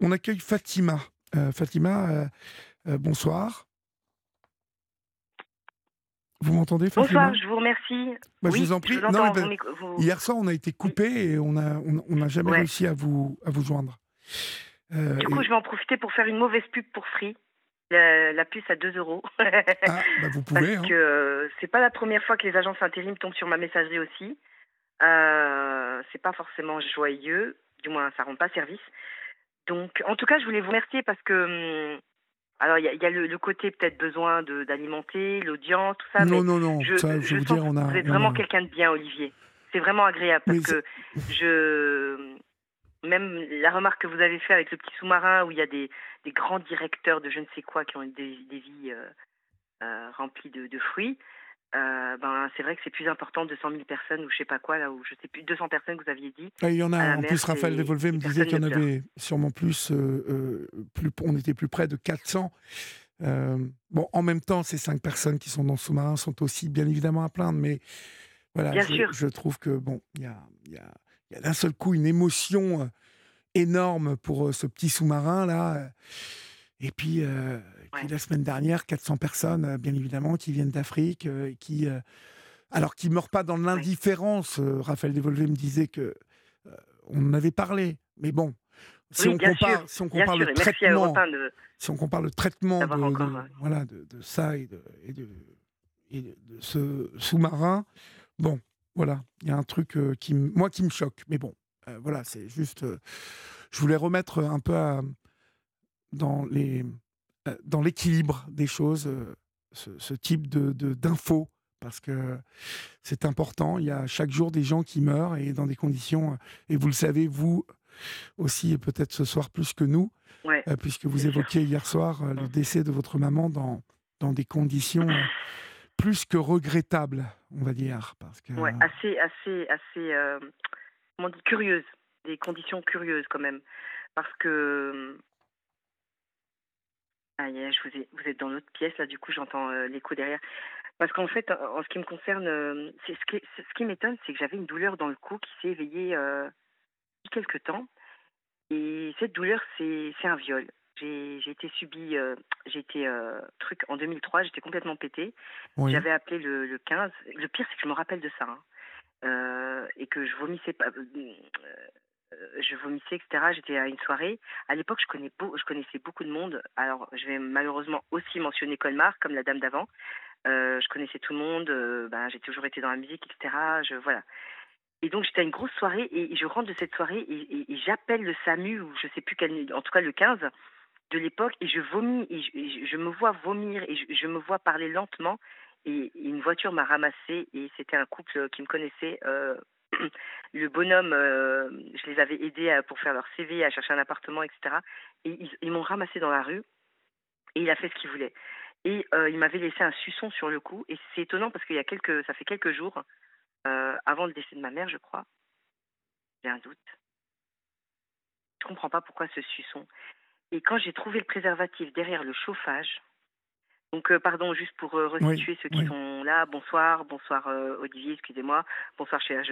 on accueille Fatima. Fatima, bonsoir. Vous m'entendez Bonsoir, je vous remercie. Bah, je vous en prie. Ben, hier soir, on a été coupé et on n'a on, jamais réussi à vous, à vous joindre. du coup, je vais en profiter pour faire une mauvaise pub pour Free. La, puce à 2 euros. ah, bah vous pouvez. Parce hein. que c'est pas la première fois que les agences intérim tombent sur ma messagerie aussi. Euh, c'est pas forcément joyeux, du moins ça rend pas service. Donc, en tout cas, je voulais vous remercier parce que hum, alors il y, a, le, côté peut-être besoin d'alimenter, l'audience, tout ça. Non, non, non. Je, ça, je, veux dire, on a. Vous êtes vraiment quelqu'un de bien, Olivier. C'est vraiment agréable parce que je même la remarque que vous avez fait avec le petit sous-marin où il y a des, des, grands directeurs de je ne sais quoi qui ont des, des vies euh, euh, remplies de, de fruits. Euh, ben, c'est vrai que c'est plus important de 200 000 personnes ou je sais pas quoi, là où je sais plus, 200 personnes que vous aviez dit. Ah, il y en a, en plus, Raphaël Devolvé me disait qu'il y en avait sûrement plus, plus, on était plus près de 400. bon, en même temps, ces cinq personnes qui sont dans le sous-marin sont aussi bien évidemment à plaindre, mais voilà, bien je, sûr. je trouve que bon, il y a, y a y a d'un seul coup une émotion euh, énorme pour euh, ce petit sous-marin là. Euh, et la semaine dernière, 400 personnes, bien évidemment, qui viennent d'Afrique, qui, alors qui meurent pas dans l'indifférence. Raphaël Devolvé me disait que on en avait parlé, mais bon, si on compare, si on compare le traitement, si on compare le traitement de, voilà de, ça et de, et de, et de ce sous-marin, bon, voilà, il y a un truc euh, qui, moi, qui me choque. Mais bon, euh, voilà, c'est juste. Euh, je voulais remettre un peu dans les dans l'équilibre des choses ce, type de d'infos parce que c'est important. Il y a chaque jour des gens qui meurent et dans des conditions. Et vous le savez, vous aussi, et peut-être ce soir plus que nous, puisque vous évoquiez hier soir le décès de votre maman dans, dans des conditions plus que regrettable, on va dire. Parce que... Ouais, assez, assez, assez, euh, comment dit, curieuse, des conditions curieuses quand même. Parce que. Ah, je vous, ai, vous êtes dans l'autre pièce, là, du coup, j'entends euh, l'écho derrière. Parce qu'en fait, en ce qui me concerne, euh, c'est ce qui, ce qui m'étonne, c'est que j'avais une douleur dans le cou qui s'est éveillée euh, il y a quelques temps. Et cette douleur, c'est un viol. J'ai été subi, euh, j'ai été euh, truc en 2003, j'étais complètement pété. J'avais appelé le, le, 15. Le pire, c'est que je me rappelle de ça. Hein. Euh, et que je vomissais pas. Je vomissais, etc. J'étais à une soirée. À l'époque, je, connais je connaissais beaucoup de monde. Alors, je vais malheureusement aussi mentionner Colmar, comme la dame d'avant. je connaissais tout le monde. Ben, j'ai toujours été dans la musique, etc. Je, voilà. Et donc j'étais à une grosse soirée et je rentre de cette soirée et, j'appelle le SAMU ou je sais plus quel, en tout cas le 15 de l'époque et je vomis et je, me vois vomir et je, me vois parler lentement et, une voiture m'a ramassé et c'était un couple qui me connaissait. Euh, le bonhomme, euh, je les avais aidés pour faire leur CV, à chercher un appartement, etc. Et ils, m'ont ramassé dans la rue et il a fait ce qu'il voulait. Et euh, il m'avait laissé un suçon sur le cou et c'est étonnant parce qu'il y a quelques, ça fait quelques jours avant le décès de ma mère, je crois. J'ai un doute. Je comprends pas pourquoi ce suçon. Et quand j'ai trouvé le préservatif derrière le chauffage, donc, euh, pardon, juste pour euh, restituer ceux qui sont là. Bonsoir, bonsoir euh, Olivier, excusez-moi. Bonsoir chers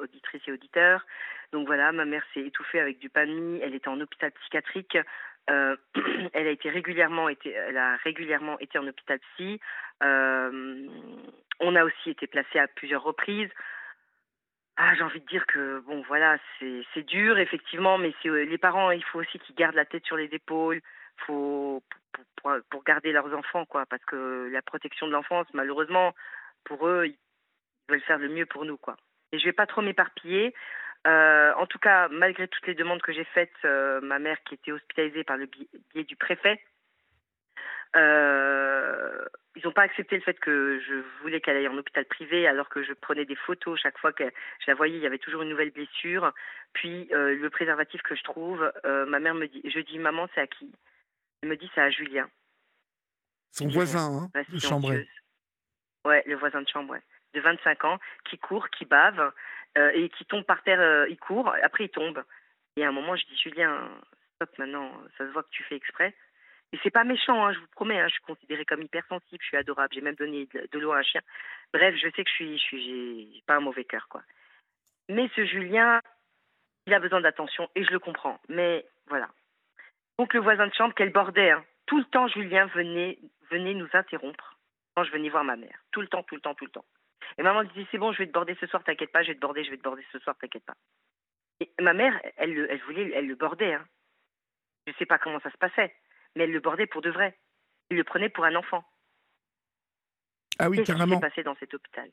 auditrices et auditeurs. Donc voilà, ma mère s'est étouffée avec du pain de mie. Elle était en hôpital psychiatrique. elle a été régulièrement été, elle a régulièrement été en hôpital psy. on a aussi été placé à plusieurs reprises. Ah, j'ai envie de dire que bon, voilà, c'est dur effectivement, mais euh, les parents, il faut aussi qu'ils gardent la tête sur les épaules, faut pour, pour, garder leurs enfants, quoi, parce que la protection de l'enfance, malheureusement, pour eux, ils veulent faire le mieux pour nous, quoi. Et je vais pas trop m'éparpiller. Euh, en tout cas, malgré toutes les demandes que j'ai faites, euh, ma mère qui était hospitalisée par le biais du préfet, euh, ils n'ont pas accepté le fait que je voulais qu'elle aille en hôpital privé alors que je prenais des photos chaque fois que je la voyais, il y avait toujours une nouvelle blessure. Puis le préservatif que je trouve, ma mère me dit, je dis maman c'est à qui? Elle me dit c'est à Julien. Son voisin, hein, de chambre. Ouais, le voisin de chambre, de 25 ans, qui court, qui bave et qui tombe par terre. il court, après il tombe. Et à un moment je dis Julien, stop maintenant, ça se voit que tu fais exprès. Et c'est pas méchant, hein, je vous promets, hein, je suis considérée comme hypersensible, je suis adorable, j'ai même donné de, l'eau à un chien. Bref, je sais que je suis, je suis, j'ai pas un mauvais cœur, quoi. Mais ce Julien, il a besoin d'attention et je le comprends. Mais voilà. Donc le voisin de chambre, qu'elle bordait. Hein. Tout le temps, Julien venait, venait nous interrompre quand je venais voir ma mère. Tout le temps, tout le temps, tout le temps. Et maman disait c'est bon, je vais te border ce soir, t'inquiète pas, je vais te border, je vais te border ce soir, t'inquiète pas. Et ma mère, elle, elle voulait, elle le bordait. Hein. Je sais pas comment ça se passait, mais elle le bordait pour de vrai. Elle le prenait pour un enfant. Ah oui, Qu'est-ce qui s'est passé dans cet hôpital?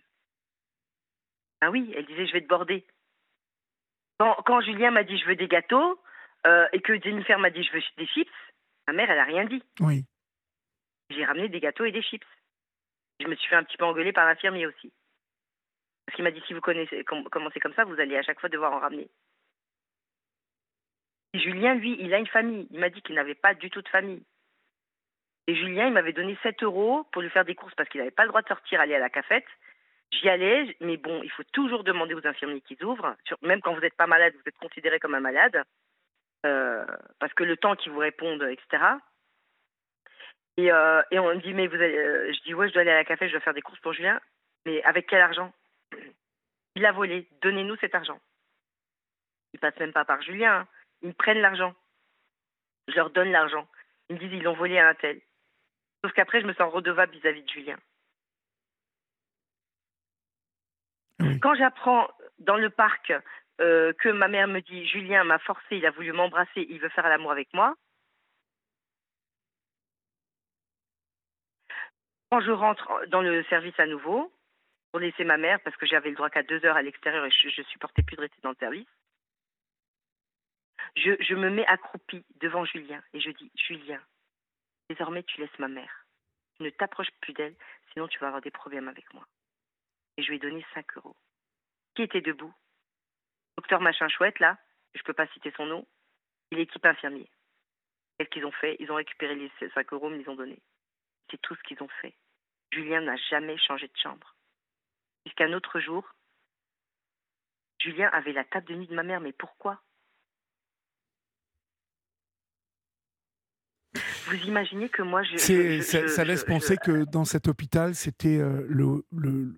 Ah oui, elle disait je vais te border. Quand, quand Julien m'a dit je veux des gâteaux euh, et que Jennifer m'a dit je veux des chips, ma mère elle a rien dit. Oui. J'ai ramené des gâteaux et des chips. Je me suis fait un petit peu engueuler par l'infirmier aussi. Parce qu'il m'a dit si vous connaissez, com- commencez comme ça, vous allez à chaque fois devoir en ramener. Et Julien, lui, il a une famille. Il m'a dit qu'il n'avait pas du tout de famille. Et Julien, il m'avait donné 7 euros pour lui faire des courses parce qu'il n'avait pas le droit de sortir, aller à la cafette. J'y allais, mais bon, il faut toujours demander aux infirmiers qu'ils ouvrent. Même quand vous n'êtes pas malade, vous êtes considéré comme un malade. Euh, parce que le temps qu'ils vous répondent, etc. Et, euh, et on me dit, mais vous allez, euh, je dis, ouais, je dois aller à la café, je dois faire des courses pour Julien. Mais avec quel argent? Il a volé. Donnez-nous cet argent. Ils passent même pas par Julien. hein. Ils me prennent l'argent. Je leur donne l'argent. Ils me disent, ils l'ont volé à un tel. Sauf qu'après, je me sens redevable vis-à-vis de Julien. Oui. Quand j'apprends dans le parc euh, que ma mère me dit, Julien m'a forcé, il a voulu m'embrasser, il veut faire l'amour avec moi. Quand je rentre dans le service à nouveau, pour laisser ma mère, parce que j'avais le droit qu'à deux heures à l'extérieur et je, je supportais plus de rester dans le service, je, me mets accroupie devant Julien et je dis, Julien, désormais tu laisses ma mère. Ne t'approches plus d'elle, sinon tu vas avoir des problèmes avec moi. Et je lui ai donné 5 euros. Qui était debout? Docteur Machin Chouette, là, je ne peux pas citer son nom, et l'équipe infirmier. Qu'est-ce qu'ils ont fait? Ils ont récupéré les 5 euros, me les ont donnés. C'est tout ce qu'ils ont fait. Julien n'a jamais changé de chambre. Jusqu'un autre jour, Julien avait la table de nuit de ma mère, mais pourquoi? Vous imaginez que moi, je. Ça, je- laisse penser que dans cet hôpital, c'était euh, le, le,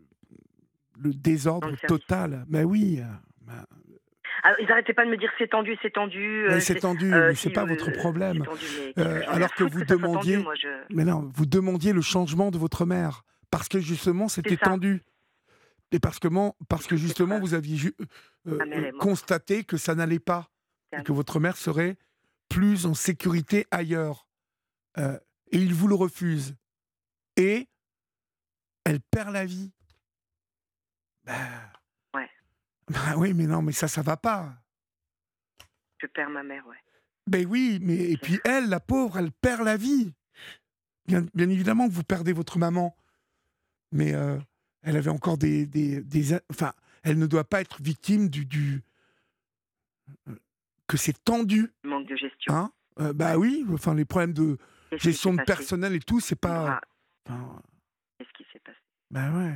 le désordre total. Mais oui, euh, bah, Ah, ils n'arrêtaient pas de me dire c'est tendu, c'est tendu. euh, c'est tendu, euh, mais c'est pas euh, votre c'est problème. tendu, mais Euh, alors que vous tendu, demandiez- moi, je- Mais non, vous demandiez le changement de votre mère parce que justement c'était tendu. Et parce que, parce que justement vous aviez ju- euh, euh, morte. constaté que ça n'allait pas et que votre mère serait plus en sécurité ailleurs. Euh, et il vous le refuse. Et elle perd la vie. Bah. Bah oui, mais non, mais ça, ça va pas. Je perds ma mère, ouais. Ben oui, mais et puis elle, la pauvre, elle perd la vie. Bien, bien évidemment que vous perdez votre maman, mais euh, elle avait encore des, des, des- enfin, elle ne doit pas être victime du, du euh, que c'est tendu, Manque de gestion. hein Euh, Bah oui, enfin les problèmes de gestion de passé? personnel et tout, c'est pas. enfin, Qu'est-ce qui s'est passé? Bah ouais.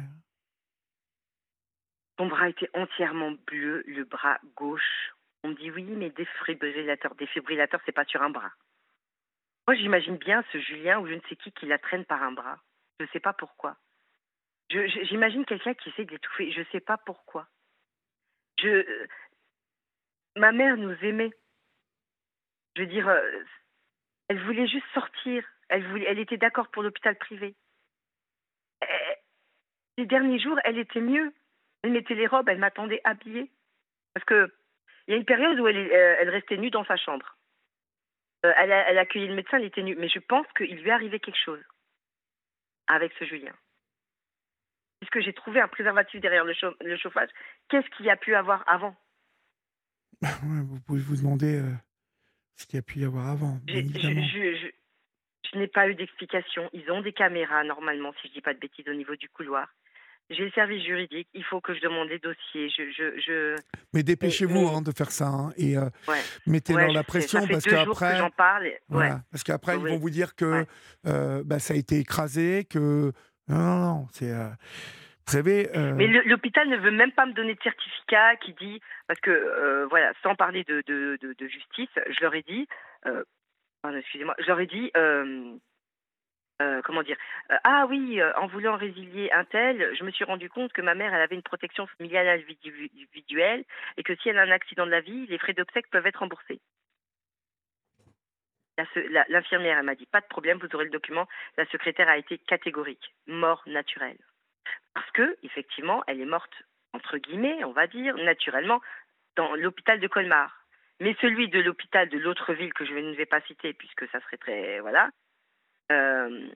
Ton bras était entièrement bleu, le bras gauche. On me dit oui, mais défibrillateur. Défibrillateur, c'est pas sur un bras. Moi, j'imagine bien ce Julien ou je ne sais qui qui la traîne par un bras. Je ne sais pas pourquoi. J'imagine quelqu'un qui essaie de l'étouffer. Je ne sais pas pourquoi. Je, euh, ma mère nous aimait. Je veux dire, euh, elle voulait juste sortir. Elle, voulait, elle était d'accord pour l'hôpital privé. Euh, Les derniers jours, elle était mieux. Elle mettait les robes, elle m'attendait habillée. Parce que il y a une période où elle, euh, elle restait nue dans sa chambre. Euh, elle, a, elle a accueilli le médecin, elle était nue. Mais je pense qu'il lui est arrivé quelque chose avec ce Julien. Puisque j'ai trouvé un préservatif derrière le, chau- le chauffage, qu'est-ce qu'il y a pu avoir avant? Vous pouvez vous demander euh, ce qu'il y a pu y avoir avant, bien je, évidemment. je- je- je n'ai pas eu d'explication. Ils ont des caméras, normalement, si je dis pas de bêtises, au niveau du couloir. J'ai le service juridique. Il faut que je demande des dossiers. Je, je, je... Mais dépêchez-vous hein, de faire ça hein, et euh, Ouais. mettez-leur Ouais, la pression Ça fait parce qu'après, j'en parle. et- Ouais. Voilà, parce qu'après, ils vont vous dire que euh, bah, ça a été écrasé, que. Non, non, non. C'est, euh, Vous savez. euh, Mais l'hôpital ne veut même pas me donner de certificat qui dit, parce que, euh, voilà, sans parler de, de, de- de justice, je leur ai dit, euh, pardon, excusez-moi, je leur ai dit, euh, comment dire, euh, ah oui, euh, en voulant résilier un tel, je me suis rendu compte que ma mère, elle avait une protection familiale individu- individuelle et que si elle a un accident de la vie, les frais d'obsèques peuvent être remboursés. L'infirmière, elle m'a dit pas de problème, vous aurez le document. La secrétaire a été catégorique, mort naturelle. Parce que, effectivement, elle est morte, entre guillemets, on va dire, naturellement, dans l'hôpital de Colmar. Mais celui de l'hôpital de l'autre ville que je ne vais pas citer, puisque ça serait très. Voilà. Euh,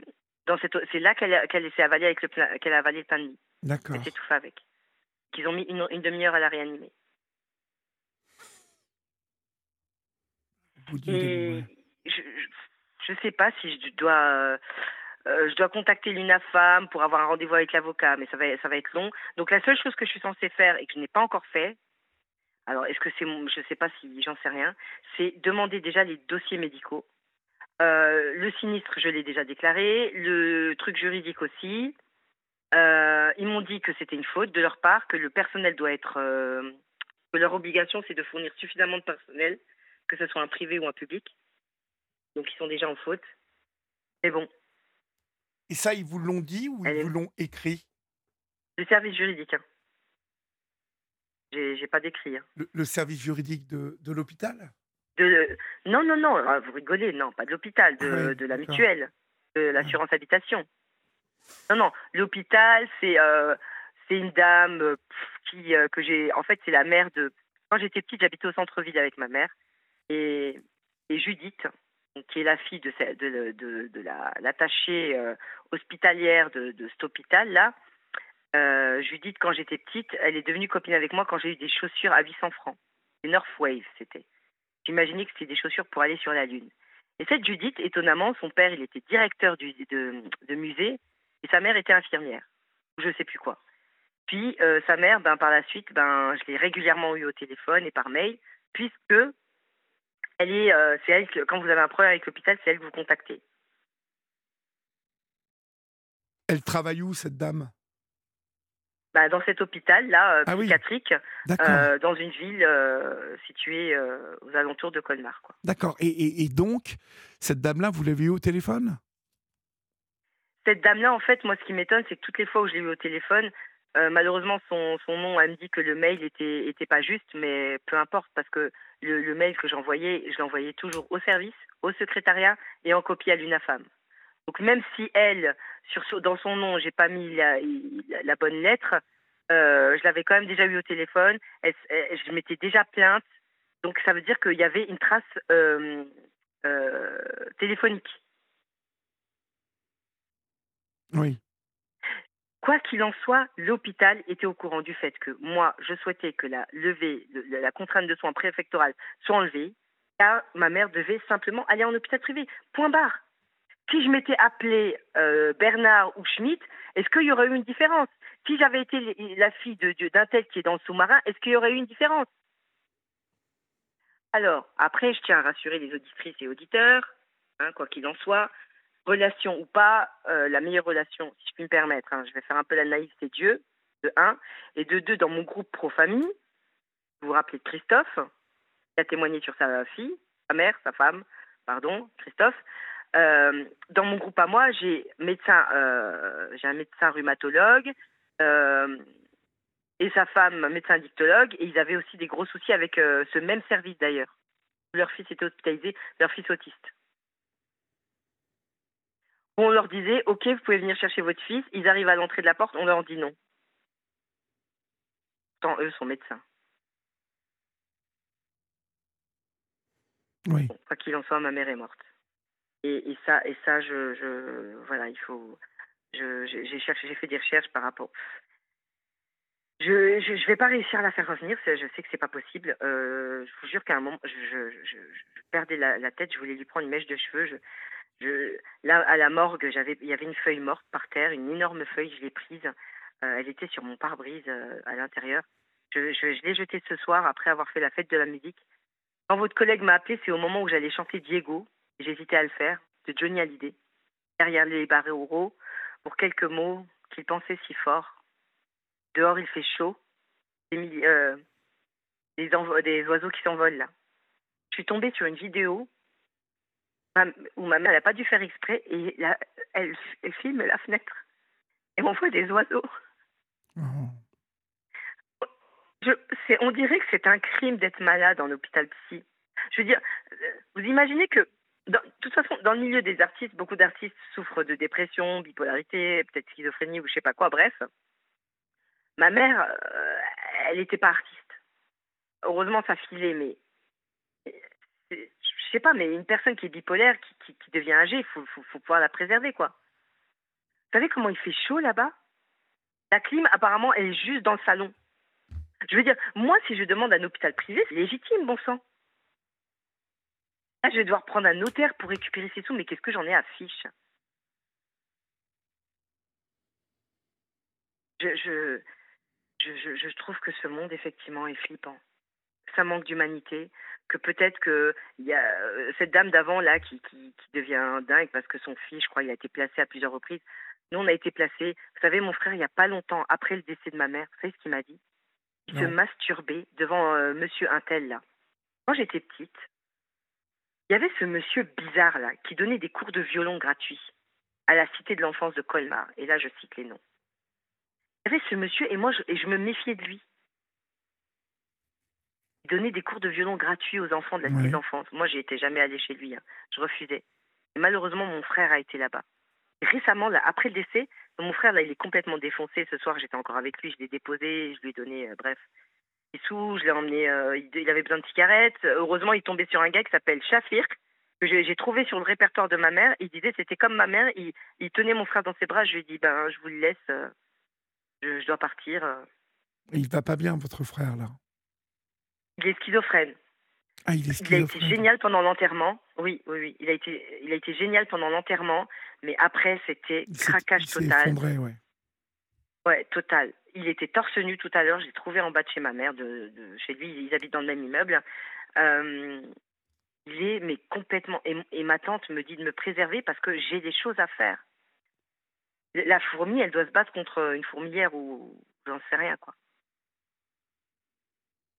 c'est là qu'elle s'est avalée avec le qu'elle a avalé le pain de mie. D'accord. Elle avec. Qu'ils ont mis une, une demi-heure à la réanimer. Et je ne sais pas si je dois, euh, je dois contacter l'UNAFAM pour avoir un rendez-vous avec l'avocat, mais ça va, ça va être long. Donc la seule chose que je suis censée faire et que je n'ai pas encore fait, alors est-ce que c'est, je ne sais pas si j'en sais rien, c'est demander déjà les dossiers médicaux. Euh, le sinistre, je l'ai déjà déclaré, le truc juridique aussi. ils m'ont dit que c'était une faute de leur part, que le personnel doit être, que leur obligation c'est de fournir suffisamment de personnel que ce soit un privé ou un public. Donc ils sont déjà en faute. Mais bon. Et ça, ils vous l'ont dit ou ils vous l'ont écrit? Le service juridique. Hein. J'ai pas d'écrit. Hein. Le, service juridique de, de l'hôpital? De, Non, non, non, ah, vous rigolez, non, pas de l'hôpital, de, de, la mutuelle, de l'assurance habitation. Non, non, l'hôpital, c'est euh, c'est une dame euh, qui, euh, que j'ai. En fait, c'est la mère de. Quand j'étais petite, j'habitais au centre-ville avec ma mère. Et, Judith, qui est la fille de, de, de, de l'attachée euh, hospitalière de, cet hôpital-là, euh, Judith, quand j'étais petite, elle est devenue copine avec moi quand j'ai eu des chaussures à 800 francs. Des North Wave, c'était. J'imaginais que c'était des chaussures pour aller sur la Lune. Et cette Judith, étonnamment, son père, il était directeur de, musée et sa mère était infirmière. Je ne sais plus quoi. Puis euh, sa mère, ben, par la suite, ben, je l'ai régulièrement eu au téléphone et par mail, puisque elle est, euh, c'est elle que, quand vous avez un problème avec l'hôpital, c'est elle que vous contactez. Elle travaille où cette dame? Bah, dans cet hôpital là euh, ah psychiatrique, euh, dans une ville située aux alentours de Colmar. D'accord. Et, donc cette dame là, vous l'avez eue au téléphone? Cette dame là, en fait, moi, ce qui m'étonne, c'est que toutes les fois où je l'ai eue au téléphone, malheureusement, son, son, nom, elle me dit que le mail était, était pas juste, mais peu importe, parce que le, mail que j'envoyais, je l'envoyais toujours au service, au secrétariat et en copie à l'UNAFAM. Donc même si elle, sur, dans son nom, j'ai pas mis la, bonne lettre, euh, je l'avais quand même déjà eu au téléphone, je m'étais déjà plainte, donc ça veut dire qu'il y avait une trace euh, euh, téléphonique. Oui. Quoi qu'il en soit, l'hôpital était au courant du fait que moi, je souhaitais que la levée, la contrainte de soins préfectorale soit enlevée, car ma mère devait simplement aller en hôpital privé. Point barre. Si je m'étais appelée euh, Bernard ou Schmitt, est-ce qu'il y aurait eu une différence? Si j'avais été la fille d'un tel qui est dans le sous-marin, est-ce qu'il y aurait eu une différence? Alors, après, je tiens à rassurer les auditrices et auditeurs, hein, quoi qu'il en soit, relation ou pas, euh, la meilleure relation, si je puis me permettre, hein, je vais faire un peu la naïve, c'est Dieu, de un, et de deux, dans mon groupe pro-famille, vous vous rappelez de Christophe, qui a témoigné sur sa fille, sa mère, sa femme, pardon, Christophe. Euh, dans mon groupe à moi, j'ai médecin, euh, j'ai un médecin rhumatologue et sa femme médecin dictologue, et ils avaient aussi des gros soucis avec ce même service d'ailleurs. Leur fils était hospitalisé, leur fils autiste on leur disait, OK, vous pouvez venir chercher votre fils. Ils arrivent à l'entrée de la porte, on leur dit non. Tant eux sont médecins. Oui. quoi qu'il en soit, ma mère est morte. Et, ça, et ça, je, voilà, il faut. J'ai fait des recherches par rapport. Je ne vais pas réussir à la faire revenir. Je sais que c'est pas possible. Euh, je vous jure qu'à un moment, je, perdais la, tête. Je voulais lui prendre une mèche de cheveux là, à la morgue, il y avait une feuille morte par terre, une énorme feuille, je l'ai prise. Euh, elle était sur mon pare-brise euh, à l'intérieur. Je, je, l'ai jetée ce soir après avoir fait la fête de la musique. Quand votre collègue m'a appelé, c'est au moment où j'allais chanter Diego, j'hésitais à le faire, de Johnny Hallyday, derrière les barreaux pour quelques mots qu'il pensait si fort. Dehors, il fait chaud. Des, euh, des, des oiseaux qui s'envolent là. Je suis tombée sur une vidéo où ma mère n'a pas dû faire exprès et elle, filme la fenêtre et on voit des oiseaux. Oh. Je, on dirait que c'est un crime d'être malade en hôpital psy. Je veux dire, vous imaginez que dans le milieu des artistes, beaucoup d'artistes souffrent de dépression, bipolarité, peut-être schizophrénie ou je sais pas quoi, bref. Ma mère, euh, elle n'était pas artiste. Heureusement, ça filait, mais je sais pas, mais une personne qui est bipolaire, qui, devient âgée, il faut, pouvoir la préserver, quoi. Vous savez comment il fait chaud là-bas? La clim, apparemment, elle est juste dans le salon. Je veux dire, moi, si je demande un hôpital privé, c'est légitime, bon sang. Là, je vais devoir prendre un notaire pour récupérer ces sous, mais qu'est-ce que j'en ai à fiche? Je, je, je, je, trouve que ce monde, effectivement, est flippant. Ça manque d'humanité, que peut-être que il y a euh, cette dame d'avant là qui, qui, qui, devient dingue parce que son fils, je crois, il a été placé à plusieurs reprises. Nous, on a été placés. Vous savez, mon frère, il n'y a pas longtemps, après le décès de ma mère, vous savez ce qu'il m'a dit? Il se masturbait devant euh, monsieur Intel là. Quand j'étais petite, il y avait ce monsieur bizarre là qui donnait des cours de violon gratuits à la cité de l'enfance de Colmar. Et là, je cite les noms. Il y avait ce monsieur et moi, je, et je me méfiais de lui. Il donnait des cours de violon gratuits aux enfants de la cité de l'enfance. Moi, j'y étais jamais allée chez lui. Hein. Je refusais. Et malheureusement, mon frère a été là-bas. Récemment, là, après le décès, mon frère, là, il est complètement défoncé. Ce soir, j'étais encore avec lui. Je l'ai déposé, je lui ai donné, euh, bref, des sous. Je l'ai emmené. Euh, il, avait besoin de cigarettes. Heureusement, il tombait sur un gars qui s'appelle Shafir, que j'ai trouvé sur le répertoire de ma mère. Il disait c'était comme ma mère. Il, il, tenait mon frère dans ses bras. Je lui ai dit ben, je vous le laisse. Euh, je, dois partir. Il va pas bien, votre frère, là? Il est schizophrène. Ah, il, est schizophrène. il a été génial pendant l'enterrement. Oui, oui, oui. Il a été, il a été génial pendant l'enterrement, mais après, c'était craquage total. Effondré, ouais. Ouais, total. Il était torse nu tout à l'heure. J'ai trouvé en bas de chez ma mère, de, de, chez lui. Ils habitent dans le même immeuble. Euh, il est mais complètement. Et, et, ma tante me dit de me préserver parce que j'ai des choses à faire. La fourmi, elle doit se battre contre une fourmilière ou j'en sais rien quoi.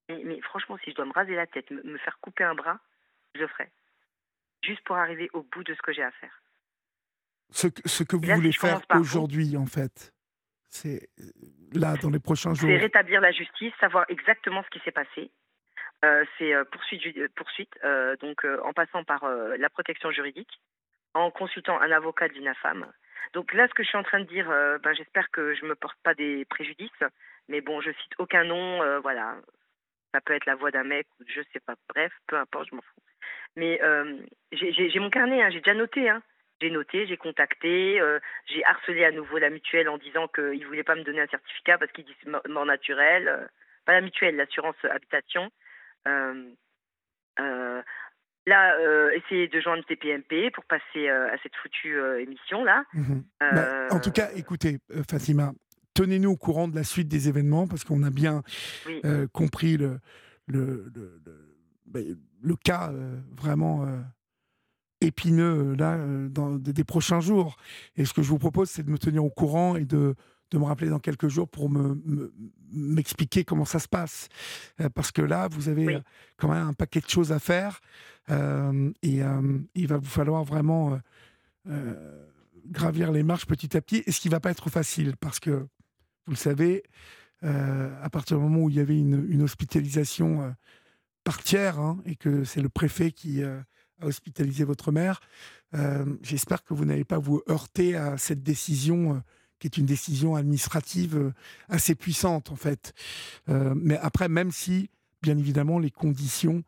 Mais, mais, franchement, si je dois me raser la tête, me, faire couper un bras, je le ferai. Juste pour arriver au bout de ce que j'ai à faire. Ce que, ce que vous voulez faire aujourd'hui, en fait, c'est là, dans les prochains jours. C'est rétablir la justice, savoir exactement ce qui s'est passé. Euh, c'est euh, poursuite, poursuite euh, donc en passant par la protection juridique, en consultant un avocat de l'INAFAM. Donc là, ce que je suis en train de dire, ben, j'espère que je ne me porte pas des préjudices, mais bon, je cite aucun nom, voilà. Ça peut être la voix d'un mec, je sais pas, bref, peu importe, je m'en fous. Mais j'ai mon carnet, hein, j'ai déjà noté, hein. J'ai noté, j'ai contacté, euh, j'ai harcelé à nouveau la mutuelle en disant qu'ils ne voulaient pas me donner un certificat parce qu'ils disent mort naturelle. Euh, pas la mutuelle, l'assurance habitation. Euh, là, essayer de joindre TPMP pour passer à cette foutue émission-là. Mmh bah, en tout cas, écoutez, Fatima, tenez-nous au courant de la suite des événements parce qu'on a bien compris le, le, le, le, bah, le cas vraiment épineux euh, là euh, dans des prochains jours. Et ce que je vous propose, c'est de me tenir au courant et de, de me rappeler dans quelques jours pour m'expliquer me, comment ça se passe. Euh, parce que là, vous avez quand même un paquet de choses à faire et il va vous falloir vraiment gravir les marches petit à petit. Et ce qui va pas être facile parce que, vous le savez, à partir du moment où il y avait une, une hospitalisation par tiers hein, et que c'est le préfet qui à hospitaliser votre mère. Euh, j'espère que vous n'allez pas vous heurter à cette décision euh, qui est une décision administrative euh, assez puissante en fait. mais après, même si, bien évidemment, les conditions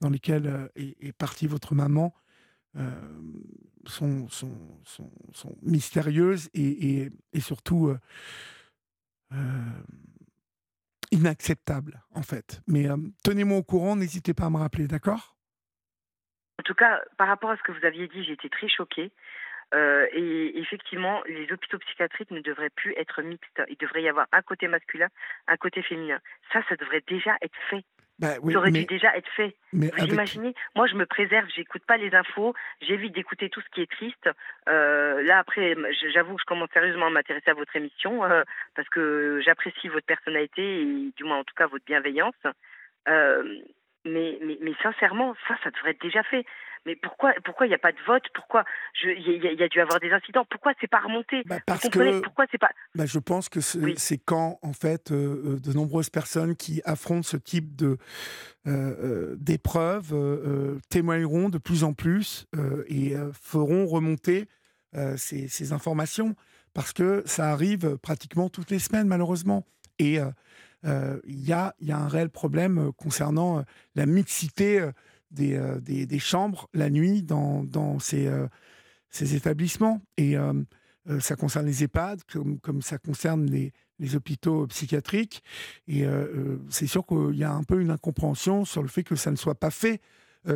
dans lesquelles est, partie votre maman sont, mystérieuses et, et, surtout inacceptables en fait. Mais tenez-moi au courant, n'hésitez pas à me rappeler, d'accord? Tout cas, par rapport à ce que vous aviez dit, j'ai été très choquée. Euh, et effectivement, les hôpitaux psychiatriques ne devraient plus être mixtes. Il devrait y avoir un côté masculin, un côté féminin. Ça, ça devrait déjà être fait. Bah oui, ça aurait mais, dû déjà être fait. Mais vous imaginez Moi, je me préserve, j'écoute pas les infos, j'évite d'écouter tout ce qui est triste. Euh, là, après, j'avoue que je commence sérieusement à m'intéresser à votre émission euh, parce que j'apprécie votre personnalité et du moins, en tout cas, votre bienveillance. Euh, mais, mais, mais, sincèrement, ça, ça devrait être déjà fait. mais pourquoi pourquoi il n'y a pas de vote? Pourquoi il y, a dû avoir des incidents. Pourquoi c'est pas remonté? Bah, Parce que pourquoi c'est pas bah, Je pense que c'est quand en fait euh, euh, de nombreuses personnes qui affrontent ce type de euh, d'épreuves témoigneront de plus en plus et feront remonter ces, ces, informations. Parce que ça arrive pratiquement toutes les semaines malheureusement. Et il y a, un réel problème concernant la mixité euh, des, chambres la nuit dans, ces, euh, établissements. Et euh, ça concerne les EHPAD, comme, ça concerne les hôpitaux psychiatriques. Et c'est sûr qu'il y a un peu une incompréhension sur le fait que ça ne soit pas fait.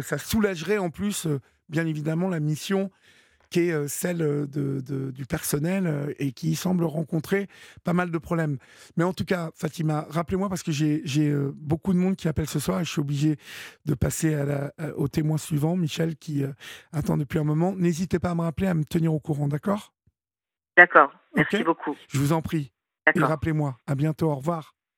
ça soulagerait en plus, bien évidemment, la mission qui est euh, celle euh, de, du personnel euh, et qui semble rencontrer pas mal de problèmes. Mais en tout cas, Fatima, rappelez-moi parce que j'ai beaucoup de monde qui appelle ce soir et je suis obligé de passer à la, au témoin suivant, Michel, qui attend depuis un moment. N'hésitez pas à me rappeler, à me tenir au courant, d'accord? D'accord, merci beaucoup. Je vous en prie. Et rappelez-moi. À bientôt, au revoir.